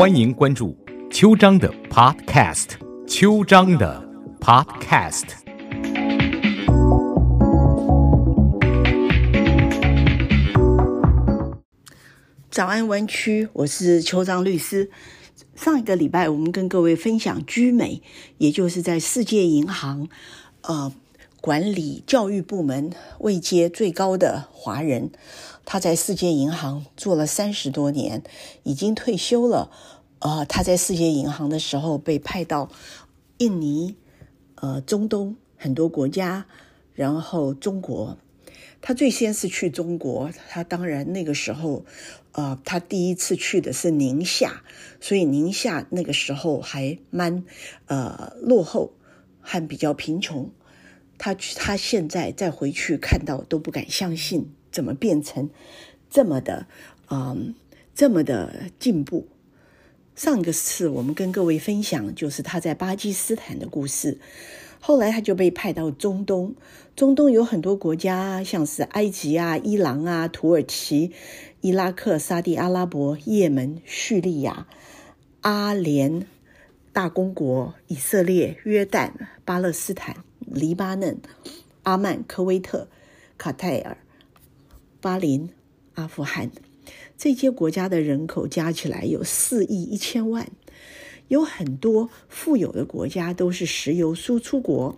欢迎关注秋章的 Podcast，秋章的 Podcast。早安湾区，我是邱章律师。上一个礼拜，我们跟各位分享居美，也就是在世界银行，呃，管理教育部门位阶最高的华人。他在世界银行做了三十多年，已经退休了。呃，他在世界银行的时候被派到印尼、呃中东很多国家，然后中国。他最先是去中国，他当然那个时候，呃，他第一次去的是宁夏，所以宁夏那个时候还蛮呃落后，还比较贫穷。他他现在再回去看到都不敢相信。怎么变成这么的，嗯，这么的进步？上个次我们跟各位分享，就是他在巴基斯坦的故事。后来他就被派到中东，中东有很多国家，像是埃及啊、伊朗啊、土耳其、伊拉克、沙地阿拉伯、也门、叙利亚、阿联大公国、以色列、约旦、巴勒斯坦、黎巴嫩、阿曼、科威特、卡泰尔。巴林、阿富汗这些国家的人口加起来有四亿一千万，有很多富有的国家都是石油输出国，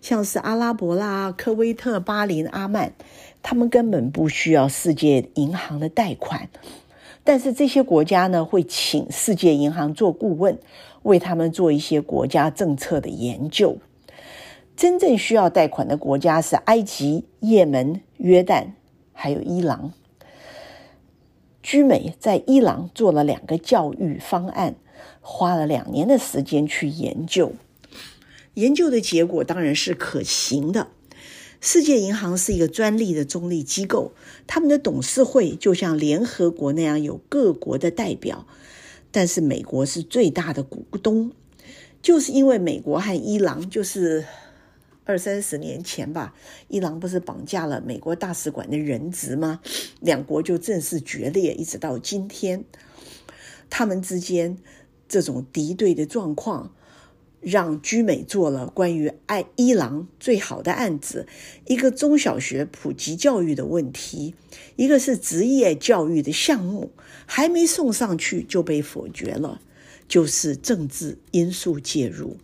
像是阿拉伯啦、科威特、巴林、阿曼，他们根本不需要世界银行的贷款，但是这些国家呢会请世界银行做顾问，为他们做一些国家政策的研究。真正需要贷款的国家是埃及、也门、约旦。还有伊朗，居美在伊朗做了两个教育方案，花了两年的时间去研究。研究的结果当然是可行的。世界银行是一个专利的中立机构，他们的董事会就像联合国那样有各国的代表，但是美国是最大的股东，就是因为美国和伊朗就是。二三十年前吧，伊朗不是绑架了美国大使馆的人质吗？两国就正式决裂，一直到今天。他们之间这种敌对的状况，让居美做了关于爱伊朗最好的案子：一个中小学普及教育的问题，一个是职业教育的项目，还没送上去就被否决了，就是政治因素介入。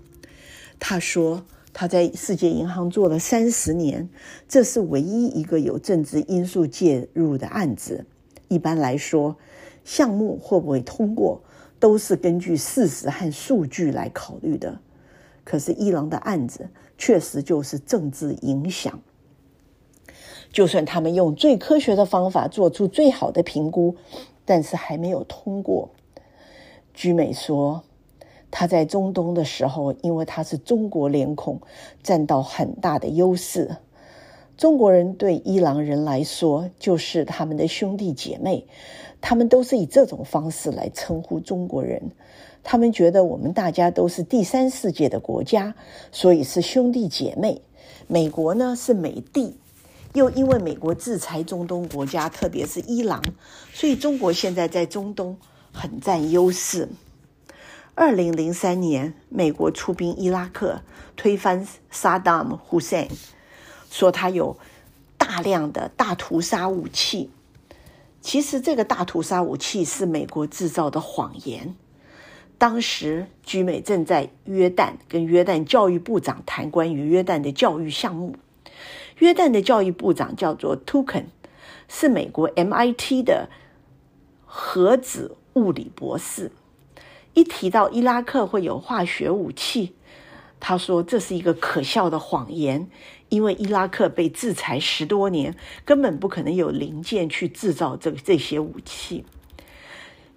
他说。他在世界银行做了三十年，这是唯一一个有政治因素介入的案子。一般来说，项目会不会通过，都是根据事实和数据来考虑的。可是伊朗的案子确实就是政治影响。就算他们用最科学的方法做出最好的评估，但是还没有通过。居美说。他在中东的时候，因为他是中国脸孔，占到很大的优势。中国人对伊朗人来说，就是他们的兄弟姐妹，他们都是以这种方式来称呼中国人。他们觉得我们大家都是第三世界的国家，所以是兄弟姐妹。美国呢是美帝，又因为美国制裁中东国家，特别是伊朗，所以中国现在在中东很占优势。二零零三年，美国出兵伊拉克，推翻萨达姆·胡塞，说他有大量的大屠杀武器。其实，这个大屠杀武器是美国制造的谎言。当时，居美正在约旦跟约旦教育部长谈关于约旦的教育项目。约旦的教育部长叫做 Tukan，是美国 MIT 的核子物理博士。一提到伊拉克会有化学武器，他说这是一个可笑的谎言，因为伊拉克被制裁十多年，根本不可能有零件去制造这这些武器。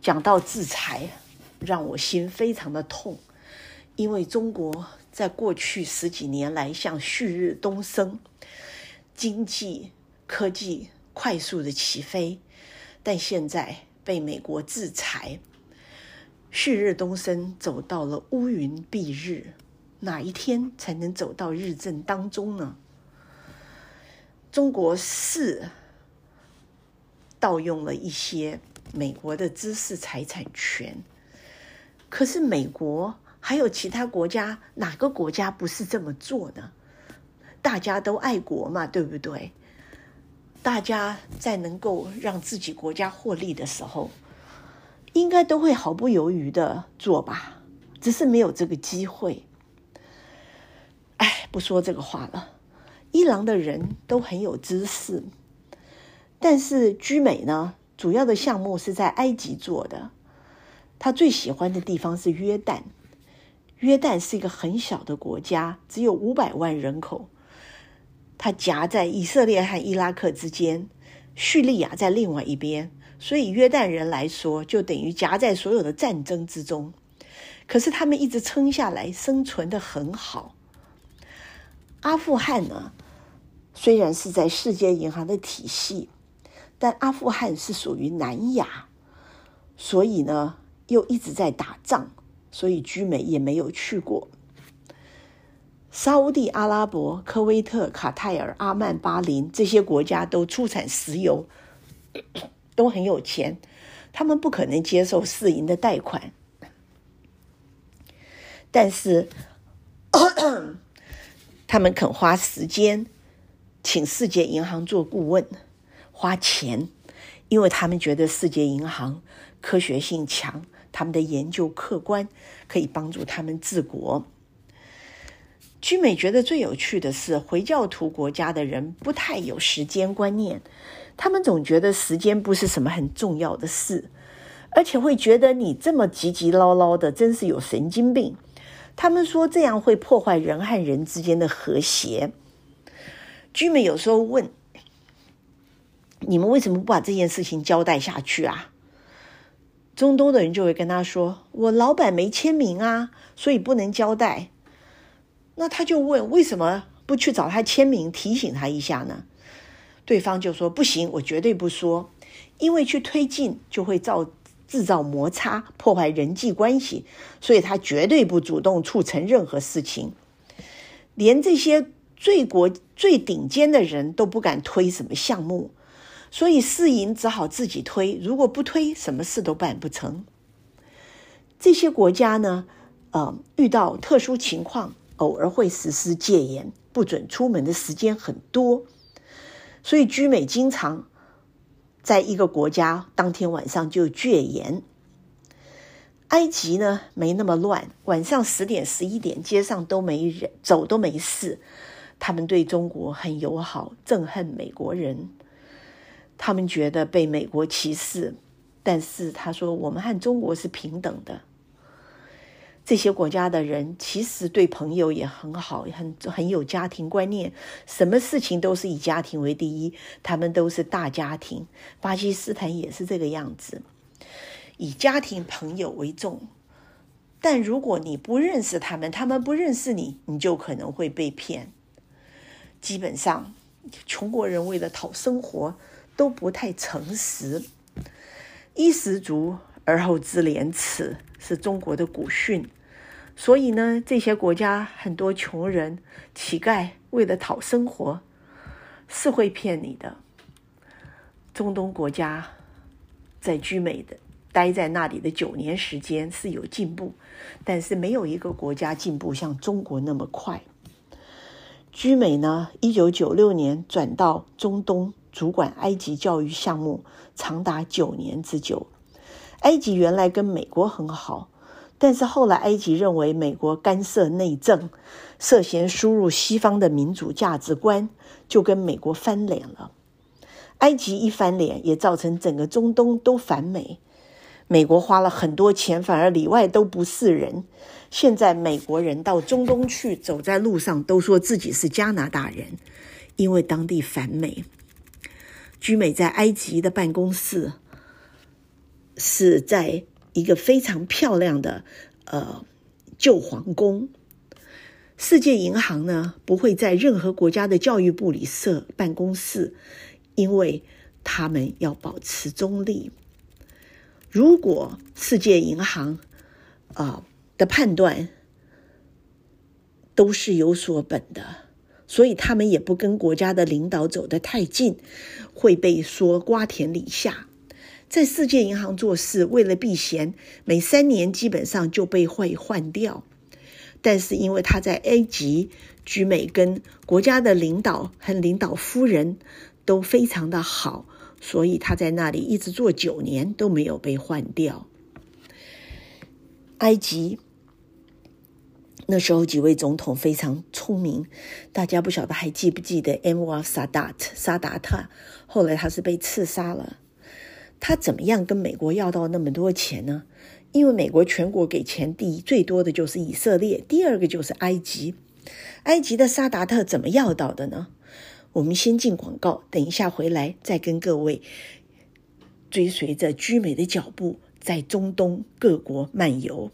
讲到制裁，让我心非常的痛，因为中国在过去十几年来像旭日东升，经济科技快速的起飞，但现在被美国制裁。旭日东升，走到了乌云蔽日，哪一天才能走到日正当中呢？中国是盗用了一些美国的知识财产权，可是美国还有其他国家，哪个国家不是这么做呢？大家都爱国嘛，对不对？大家在能够让自己国家获利的时候，应该都会毫不犹豫的做吧？只是没有这个机会。哎，不说这个话了。伊朗的人都很有知识，但是居美呢，主要的项目是在埃及做的。他最喜欢的地方是约旦。约旦是一个很小的国家，只有五百万人口。它夹在以色列和伊拉克之间，叙利亚在另外一边，所以约旦人来说，就等于夹在所有的战争之中。可是他们一直撑下来，生存的很好。阿富汗呢，虽然是在世界银行的体系，但阿富汗是属于南亚，所以呢。又一直在打仗，所以居美也没有去过。沙地阿拉伯、科威特、卡泰尔、阿曼、巴林这些国家都出产石油，都很有钱，他们不可能接受世银的贷款，但是 他们肯花时间请世界银行做顾问，花钱，因为他们觉得世界银行科学性强。他们的研究客观，可以帮助他们治国。居美觉得最有趣的是，回教徒国家的人不太有时间观念，他们总觉得时间不是什么很重要的事，而且会觉得你这么急急唠唠的，真是有神经病。他们说这样会破坏人和人之间的和谐。居民有时候问：“你们为什么不把这件事情交代下去啊？”中东的人就会跟他说：“我老板没签名啊，所以不能交代。”那他就问：“为什么不去找他签名，提醒他一下呢？”对方就说：“不行，我绝对不说，因为去推进就会造制造摩擦，破坏人际关系，所以他绝对不主动促成任何事情，连这些最国最顶尖的人都不敢推什么项目。”所以世银只好自己推，如果不推，什么事都办不成。这些国家呢，呃，遇到特殊情况，偶尔会实施戒严，不准出门的时间很多。所以居美经常在一个国家当天晚上就戒严。埃及呢，没那么乱，晚上十点、十一点，街上都没人，走都没事。他们对中国很友好，憎恨美国人。他们觉得被美国歧视，但是他说我们和中国是平等的。这些国家的人其实对朋友也很好，很很有家庭观念，什么事情都是以家庭为第一。他们都是大家庭，巴基斯坦也是这个样子，以家庭朋友为重。但如果你不认识他们，他们不认识你，你就可能会被骗。基本上，穷国人为了讨生活。都不太诚实，衣食足而后知廉耻是中国的古训。所以呢，这些国家很多穷人、乞丐为了讨生活，是会骗你的。中东国家在居美的待在那里的九年时间是有进步，但是没有一个国家进步像中国那么快。居美呢，一九九六年转到中东。主管埃及教育项目长达九年之久。埃及原来跟美国很好，但是后来埃及认为美国干涉内政，涉嫌输入西方的民主价值观，就跟美国翻脸了。埃及一翻脸，也造成整个中东都反美。美国花了很多钱，反而里外都不是人。现在美国人到中东去，走在路上都说自己是加拿大人，因为当地反美。居美在埃及的办公室是在一个非常漂亮的呃旧皇宫。世界银行呢不会在任何国家的教育部里设办公室，因为他们要保持中立。如果世界银行啊的判断都是有所本的。所以他们也不跟国家的领导走得太近，会被说瓜田李下。在世界银行做事，为了避嫌，每三年基本上就被会换掉。但是因为他在埃及、居美跟国家的领导和领导夫人都非常的好，所以他在那里一直做九年都没有被换掉。埃及那时候几位总统非常聪明，大家不晓得还记不记得 M 瓦萨达特萨达特？后来他是被刺杀了。他怎么样跟美国要到那么多钱呢？因为美国全国给钱第一最多的就是以色列，第二个就是埃及。埃及的萨达特怎么要到的呢？我们先进广告，等一下回来再跟各位追随着居美的脚步，在中东各国漫游。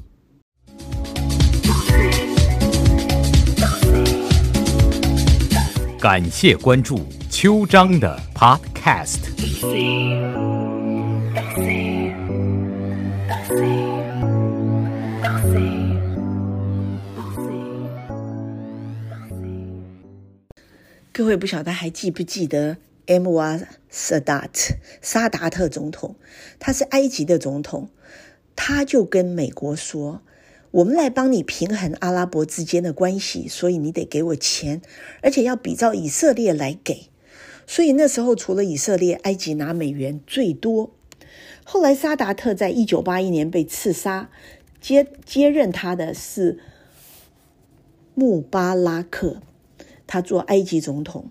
感谢关注秋章的 Podcast。各位不晓得还记不记得 M 瓦萨达特沙达特总统？他是埃及的总统，他就跟美国说：“我们来帮你平衡阿拉伯之间的关系，所以你得给我钱，而且要比照以色列来给。”所以那时候除了以色列，埃及拿美元最多。后来沙达特在一九八一年被刺杀，接接任他的是穆巴拉克。他做埃及总统，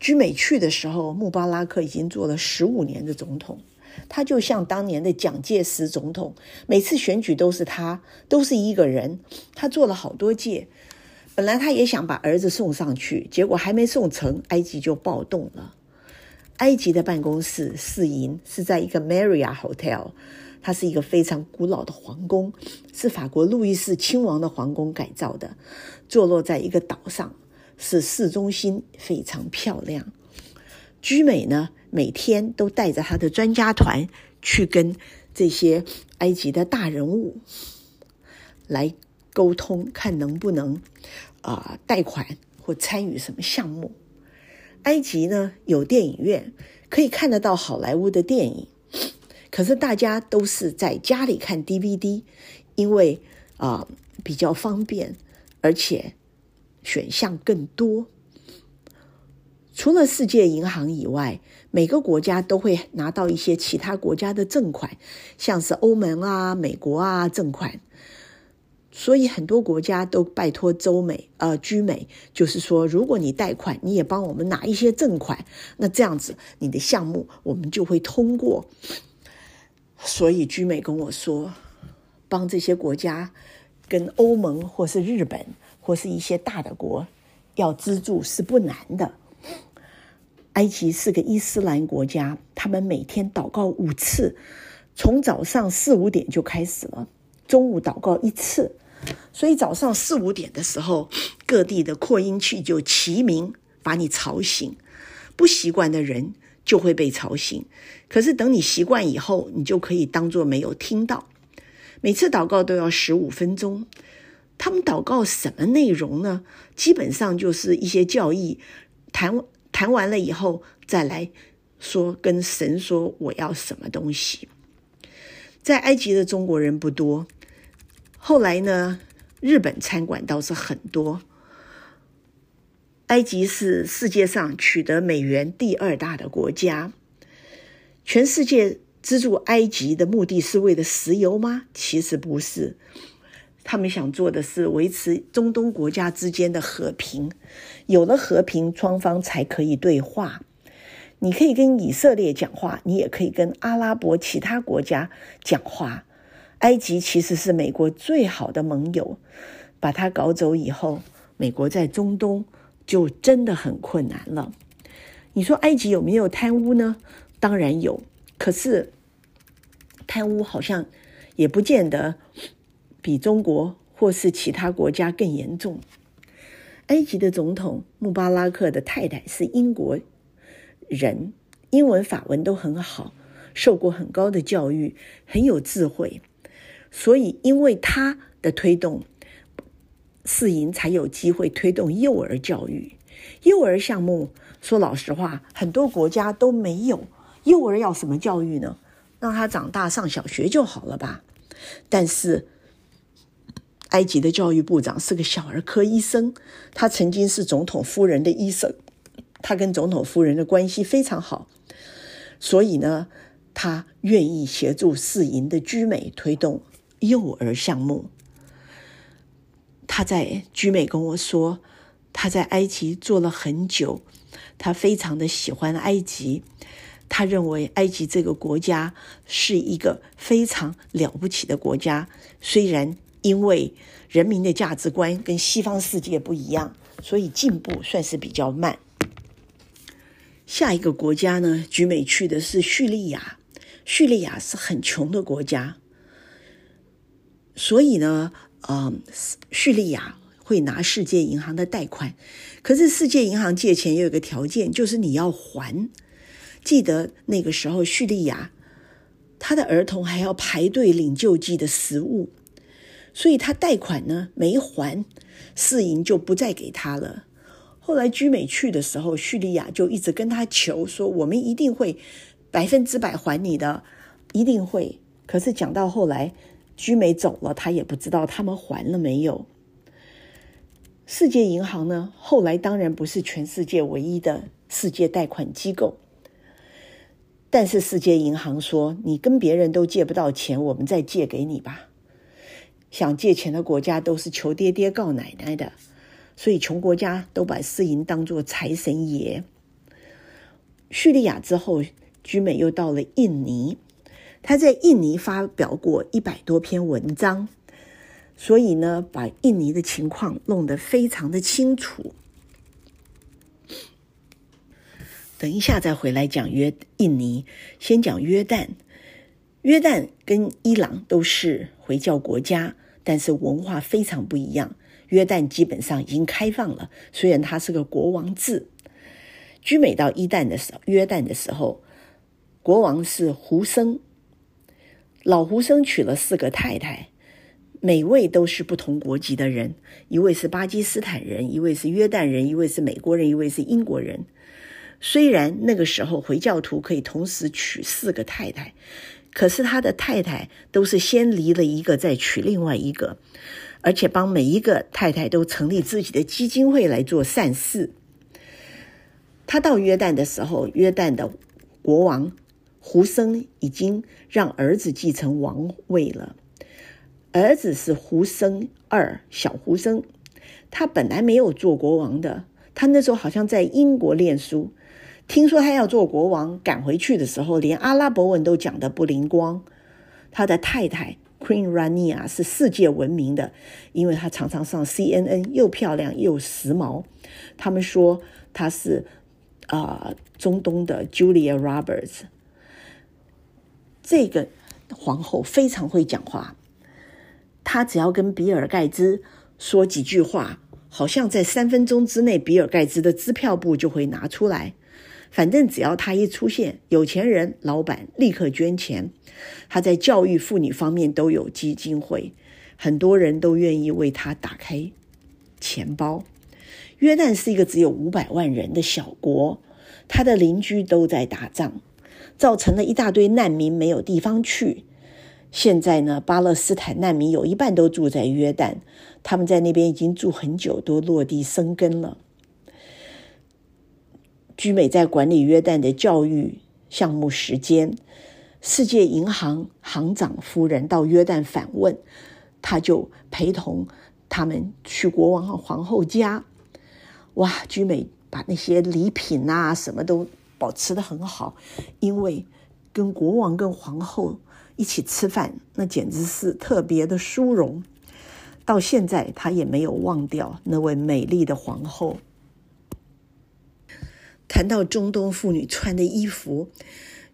居美去的时候，穆巴拉克已经做了十五年的总统。他就像当年的蒋介石总统，每次选举都是他，都是一个人。他做了好多届。本来他也想把儿子送上去，结果还没送成，埃及就暴动了。埃及的办公室试营是在一个 Maria Hotel，它是一个非常古老的皇宫，是法国路易斯亲王的皇宫改造的，坐落在一个岛上。是市中心非常漂亮。居美呢，每天都带着他的专家团去跟这些埃及的大人物来沟通，看能不能啊贷款或参与什么项目。埃及呢有电影院，可以看得到好莱坞的电影，可是大家都是在家里看 DVD，因为啊比较方便，而且。选项更多，除了世界银行以外，每个国家都会拿到一些其他国家的赠款，像是欧盟啊、美国啊赠款，所以很多国家都拜托周美呃居美，就是说，如果你贷款，你也帮我们拿一些赠款，那这样子你的项目我们就会通过。所以居美跟我说，帮这些国家跟欧盟或是日本。或是一些大的国要资助是不难的。埃及是个伊斯兰国家，他们每天祷告五次，从早上四五点就开始了，中午祷告一次。所以早上四五点的时候，各地的扩音器就齐鸣，把你吵醒。不习惯的人就会被吵醒，可是等你习惯以后，你就可以当做没有听到。每次祷告都要十五分钟。他们祷告什么内容呢？基本上就是一些教义，谈谈完了以后，再来说跟神说我要什么东西。在埃及的中国人不多，后来呢，日本餐馆倒是很多。埃及是世界上取得美元第二大的国家。全世界资助埃及的目的是为了石油吗？其实不是。他们想做的是维持中东国家之间的和平，有了和平，双方才可以对话。你可以跟以色列讲话，你也可以跟阿拉伯其他国家讲话。埃及其实是美国最好的盟友，把他搞走以后，美国在中东就真的很困难了。你说埃及有没有贪污呢？当然有，可是贪污好像也不见得。比中国或是其他国家更严重。埃及的总统穆巴拉克的太太是英国人，英文、法文都很好，受过很高的教育，很有智慧。所以，因为他的推动，世银才有机会推动幼儿教育。幼儿项目，说老实话，很多国家都没有。幼儿要什么教育呢？让他长大上小学就好了吧。但是，埃及的教育部长是个小儿科医生，他曾经是总统夫人的医生，他跟总统夫人的关系非常好，所以呢，他愿意协助世营的居美推动幼儿项目。他在居美跟我说，他在埃及做了很久，他非常的喜欢埃及。他认为埃及这个国家是一个非常了不起的国家，虽然因为人民的价值观跟西方世界不一样，所以进步算是比较慢。下一个国家呢，居美去的是叙利亚，叙利亚是很穷的国家，所以呢。嗯，叙利亚会拿世界银行的贷款，可是世界银行借钱也有个条件，就是你要还。记得那个时候，叙利亚他的儿童还要排队领救济的食物，所以他贷款呢没还，世银就不再给他了。后来居美去的时候，叙利亚就一直跟他求说：“我们一定会百分之百还你的，一定会。”可是讲到后来。居美走了，他也不知道他们还了没有。世界银行呢？后来当然不是全世界唯一的世界贷款机构，但是世界银行说：“你跟别人都借不到钱，我们再借给你吧。”想借钱的国家都是求爹爹告奶奶的，所以穷国家都把私银当作财神爷。叙利亚之后，居美又到了印尼。他在印尼发表过一百多篇文章，所以呢，把印尼的情况弄得非常的清楚。等一下再回来讲约印尼，先讲约旦。约旦跟伊朗都是回教国家，但是文化非常不一样。约旦基本上已经开放了，虽然它是个国王制。居美到伊旦的时候，约旦的时候，国王是胡生。老胡生娶了四个太太，每位都是不同国籍的人，一位是巴基斯坦人，一位是约旦人，一位是美国人，一位是英国人。虽然那个时候回教徒可以同时娶四个太太，可是他的太太都是先离了一个再娶另外一个，而且帮每一个太太都成立自己的基金会来做善事。他到约旦的时候，约旦的国王。胡生已经让儿子继承王位了，儿子是胡生二，小胡生，他本来没有做国王的，他那时候好像在英国念书，听说他要做国王，赶回去的时候连阿拉伯文都讲得不灵光。他的太太 Queen Rania 是世界闻名的，因为她常常上 CNN，又漂亮又时髦。他们说她是啊中东的 Julia Roberts。这个皇后非常会讲话，她只要跟比尔盖茨说几句话，好像在三分钟之内，比尔盖茨的支票簿就会拿出来。反正只要他一出现，有钱人、老板立刻捐钱。他在教育妇女方面都有基金会，很多人都愿意为他打开钱包。约旦是一个只有五百万人的小国，他的邻居都在打仗。造成了一大堆难民没有地方去。现在呢，巴勒斯坦难民有一半都住在约旦，他们在那边已经住很久，都落地生根了。居美在管理约旦的教育项目时间，世界银行行长夫人到约旦访问，他就陪同他们去国王和皇后家。哇，居美把那些礼品啊什么都。保持的很好，因为跟国王跟皇后一起吃饭，那简直是特别的殊荣。到现在，他也没有忘掉那位美丽的皇后。谈到中东妇女穿的衣服，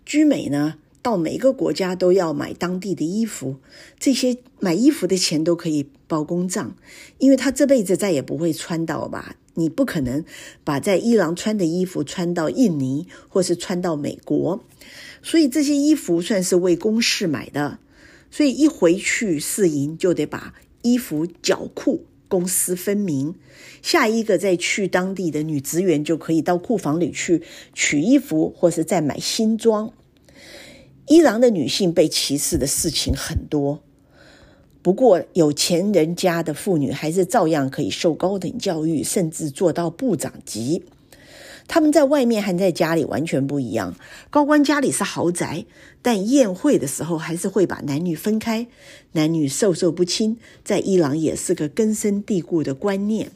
居美呢，到每个国家都要买当地的衣服，这些买衣服的钱都可以包公账，因为他这辈子再也不会穿到吧。你不可能把在伊朗穿的衣服穿到印尼，或是穿到美国，所以这些衣服算是为公事买的。所以一回去试营就得把衣服缴库，公私分明。下一个再去当地的女职员就可以到库房里去取衣服，或是再买新装。伊朗的女性被歧视的事情很多，不过有钱人家的妇女还是照样可以受高等教育，甚至做到部长级。他们在外面和在家里完全不一样。高官家里是豪宅，但宴会的时候还是会把男女分开，男女授受不亲，在伊朗也是个根深蒂固的观念。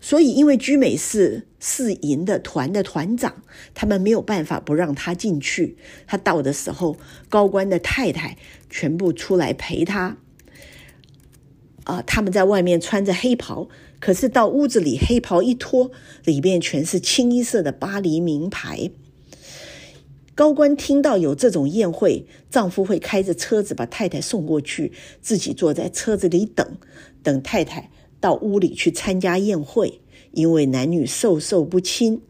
所以，因为居美是世营的团的团长，他们没有办法不让他进去。他到的时候，高官的太太全部出来陪他。啊，他们在外面穿着黑袍，可是到屋子里，黑袍一脱，里面全是清一色的巴黎名牌。高官听到有这种宴会，丈夫会开着车子把太太送过去，自己坐在车子里等，等太太。到屋里去参加宴会，因为男女授受不亲。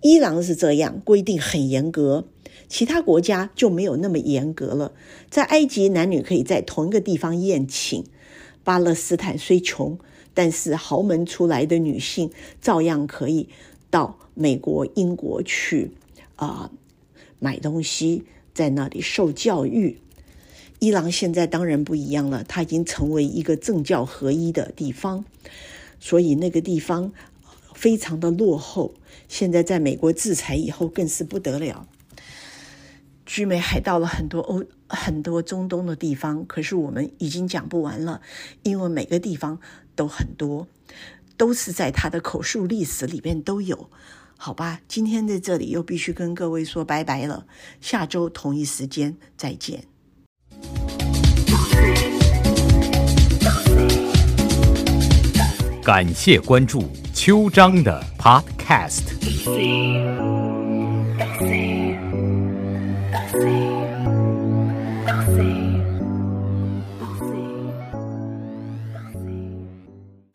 伊朗是这样规定很严格，其他国家就没有那么严格了。在埃及，男女可以在同一个地方宴请；巴勒斯坦虽穷，但是豪门出来的女性照样可以到美国、英国去啊买东西，在那里受教育。伊朗现在当然不一样了，它已经成为一个政教合一的地方，所以那个地方非常的落后。现在在美国制裁以后，更是不得了。居美还到了很多欧、很多中东的地方，可是我们已经讲不完了，因为每个地方都很多，都是在他的口述历史里面都有。好吧，今天在这里又必须跟各位说拜拜了，下周同一时间再见。感谢关注秋章的 Podcast。